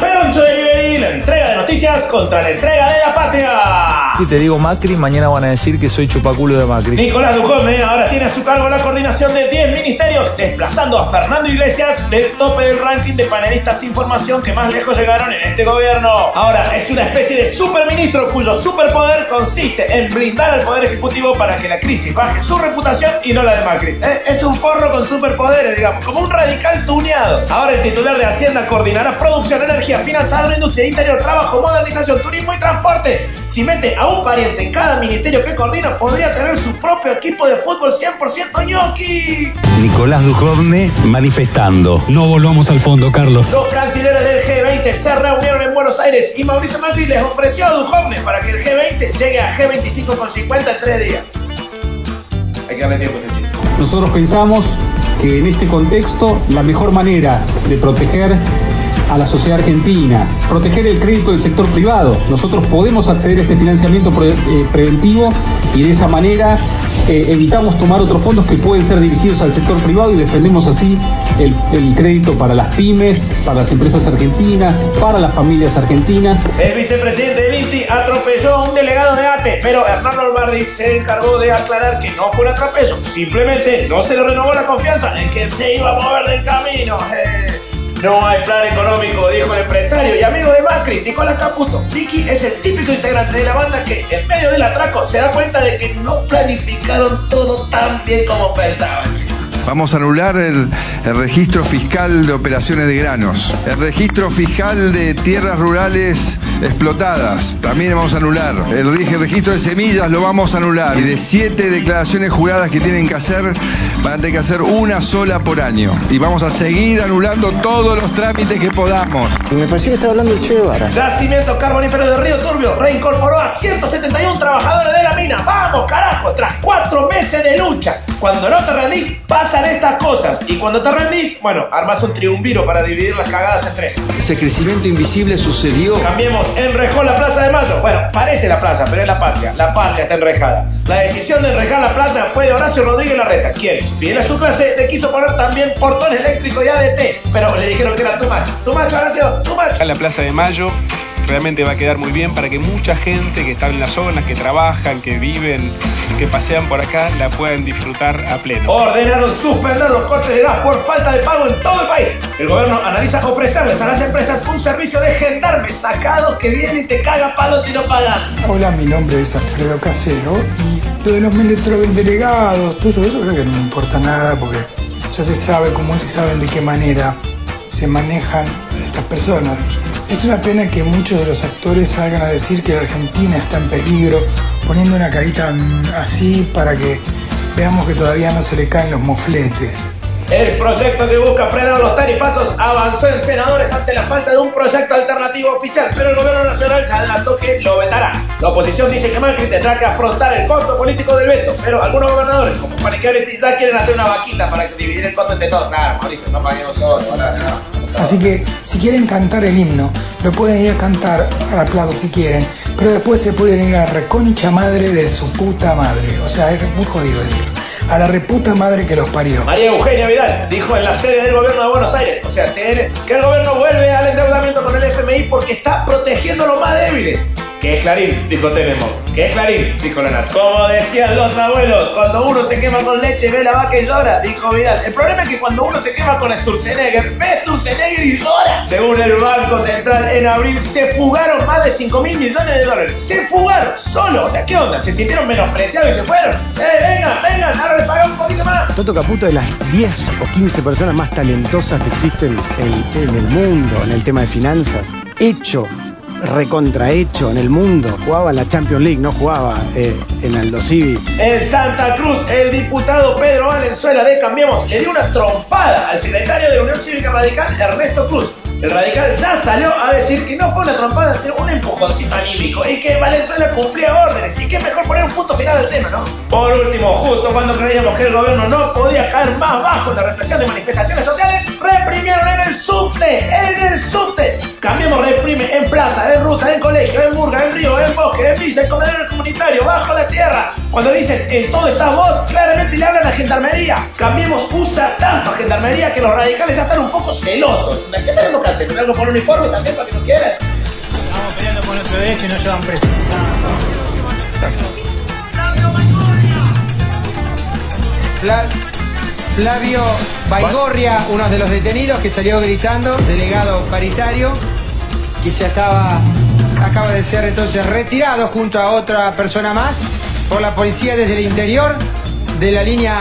parents la entrega de noticias contra la entrega de la patria. Y te digo Macri, mañana van a decir que soy chupaculo de Macri. Nicolás Dujovne ahora tiene a su cargo la coordinación de 10 ministerios, desplazando a Fernando Iglesias del tope del ranking de panelistas sin formación que más lejos llegaron en este gobierno. Ahora es una especie de superministro cuyo superpoder consiste en blindar al Poder Ejecutivo para que la crisis baje su reputación y no la de Macri. Eh, Es un forro con superpoderes, digamos, como un radical tuneado. Ahora el titular de Hacienda coordinará producción, energía, finanzas, trabajo, modernización, turismo y transporte. Si mete a un pariente en cada ministerio que coordina, podría tener su propio equipo de fútbol 100% ñoqui. Nicolás Dujovne manifestando. No volvamos al fondo, Carlos. Los cancilleres del G20 se reunieron en Buenos Aires y Mauricio Macri les ofreció a Dujovne para que el G20 llegue a G25 con 50 en tres días. Hay que darle tiempo a ese chiste. Nosotros pensamos que en este contexto la mejor manera de proteger a la sociedad argentina, proteger el crédito del sector privado. Nosotros podemos acceder a este financiamiento eh, preventivo y de esa manera eh, evitamos tomar otros fondos que pueden ser dirigidos al sector privado y defendemos así el, crédito para las pymes, para las empresas argentinas, para las familias argentinas. El vicepresidente del INTI atropelló a un delegado de ATE, pero Hernán Lombardi se encargó de aclarar que no fue un atropello. Simplemente no se le renovó la confianza en que se iba a mover del camino. No hay plan económico, dijo el empresario y amigo de Macri, Nicolás Caputo. Vicky es el típico integrante de la banda que en medio del atraco se da cuenta de que no planificaron todo tan bien como pensaban. Vamos a anular el, el registro fiscal de operaciones de granos, el registro fiscal de tierras rurales explotadas, también vamos a anular, el reg- registro de semillas lo vamos a anular y de siete declaraciones juradas que tienen que hacer, van a tener que hacer una sola por año y vamos a seguir anulando todos los trámites que podamos. Me parecía que estaba hablando de Che Guevara. Yacimiento carbonífero de Río Turbio reincorporó a 171 trabajadores de la ¡Vamos, carajo! Tras cuatro meses de lucha. Cuando no te rendís, pasan estas cosas. Y cuando te rendís, bueno, armas un triunviro para dividir las cagadas en tres. Ese crecimiento invisible sucedió. Cambiemos, enrejó la Plaza de Mayo. Bueno, parece la plaza, pero es la patria. La patria está enrejada. La decisión de enrejar la plaza fue de Horacio Rodríguez Larreta, quien, fiel a su clase, le quiso poner también portón eléctrico y ADT. Pero le dijeron que era tu macho. Tu macho, Horacio, tu macho. a la Plaza de Mayo realmente va a quedar muy bien para que mucha gente que está en las zonas, que trabajan, que viven, que pasean por acá, la puedan disfrutar a pleno. Ordenaron suspender los cortes de gas por falta de pago en todo el país. El gobierno analiza ofrecerles a las empresas un servicio de gendarmes sacados que viene y te caga palos si no pagas. Hola, mi nombre es Alfredo Casero y lo de los delegados, todo eso creo que no me importa nada porque ya se sabe cómo se saben de qué manera se manejan estas personas. Es una pena que muchos de los actores salgan a decir que la Argentina está en peligro, poniendo una carita así para que veamos que todavía no se le caen los mofletes. El proyecto que busca frenar los tarifazos avanzó en senadores ante la falta de un proyecto alternativo oficial, pero el gobierno nacional ya adelantó que lo vetará. La oposición dice que Macri tendrá que afrontar el costo político del veto, pero algunos gobernadores, como Paniqueretti, ya quieren hacer una vaquita para dividir el costo entre todos. Claro, Mauricio, no paguemos solo. hola, no. Así que si quieren cantar el himno, lo pueden ir a cantar a la si quieren, pero después se pueden ir a la reconcha madre de su puta madre. O sea, es muy jodido decirlo. A la reputa madre que los parió. María Eugenia Vidal dijo en la sede del gobierno de Buenos Aires, o sea, que el gobierno vuelve al endeudamiento con el FMI porque está protegiendo a los más débiles. Que es Clarín, dijo Tenemos. Que es Clarín, dijo Leonardo. Como decían los abuelos, cuando uno se quema con leche ve la vaca y llora, dijo Vidal. El problema es que cuando uno se quema con Sturzenegger, ve Sturzenegger y llora. Según el Banco Central, en abril se fugaron más de 5 mil millones de dólares. Se fugaron solo. O sea, ¿qué onda? ¿Se sintieron menospreciados y se fueron? ¡Eh, vengan, vengan! Ahora les pagamos un poquito más. Toto Caputo de las 10 o 15 personas más talentosas que existen en, en el mundo en el tema de finanzas. Hecho, recontrahecho en el mundo. Jugaba en la Champions League, no jugaba eh, en Aldo Civi. En Santa Cruz, el diputado Pedro Valenzuela de Cambiemos le dio una trompada al secretario de la Unión Cívica Radical, Ernesto Cruz. El radical ya salió a decir que no fue una trompada, sino un empujoncito anímico y que Valenzuela cumplía órdenes y que mejor poner un punto final al tema, ¿no? Por último, justo cuando creíamos que el gobierno no podía caer más bajo en la represión de manifestaciones sociales, reprimieron en el subte, en el subte. Cambiemos reprime en plaza, en ruta, en colegio, en burga, en río, en bosque, en villa, en comedor comunitario, bajo la tierra. Cuando dicen en todo estás vos, claramente le hablan a gendarmería. Cambiemos usa tanto a gendarmería que los radicales ya están un poco celosos. ¿Qué tenemos que hacer? ¿Algo por uniforme también para que no quieran? nuestro derecho y no llevan preso. Flavio Baigorria, uno de los detenidos que salió gritando, delegado paritario, y se acaba, acaba de ser entonces retirado junto a otra persona más por la policía desde el interior de la línea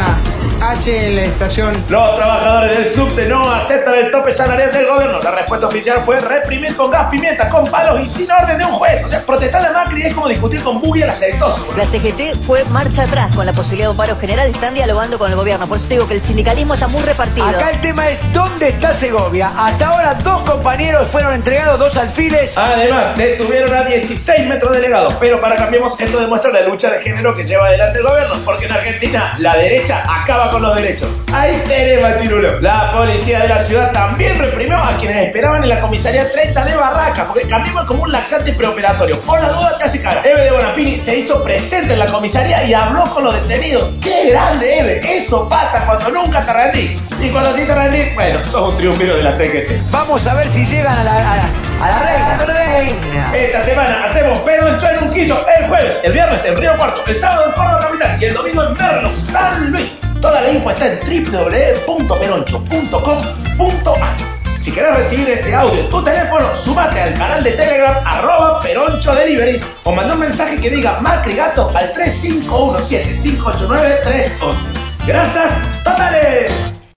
H en la estación. Los trabajadores del subte no aceptan el tope salarial del gobierno. La respuesta oficial fue reprimir con gas pimienta, con palos y sin orden de un juez. O sea, protestar a Macri es como discutir con Buggy el aceitoso. La CGT fue marcha atrás con la posibilidad de un paro general. Están dialogando con el gobierno. Por eso te digo que el sindicalismo está muy repartido. Acá el tema es ¿dónde está Segovia? Hasta ahora dos compañeros fueron entregados, dos alfiles. Además, detuvieron a 16 metros delegados. Pero para cambiemos, esto demuestra la lucha de género que lleva adelante el gobierno. Porque en Argentina la derecha acaba con los derechos. Ahí tenemos, Chirulo. La policía de la ciudad también reprimió a quienes esperaban en la comisaría 30 de Barraca, porque cambiamos como un laxante preoperatorio. Por la duda, casi cara. Eve de Bonafini se hizo presente en la comisaría y habló con los detenidos. ¡Qué grande, Eve! Eso pasa cuando nunca te rendís. Y cuando sí te rendís, bueno, sos un triunviro de la CGT. Vamos a ver si llegan a la, a la, a la reina. Esta semana hacemos Pedoncho en Unquillo el jueves, el viernes en Río Cuarto, el sábado en Córdoba Capital y el domingo en Merlo, San Luis. Toda la info está en www.peroncho.com.ar. Si querés recibir este audio en tu teléfono, sumate al canal de Telegram arroba Peroncho Delivery o manda un mensaje que diga Macri Gato al 3517-589-311. Gracias totales.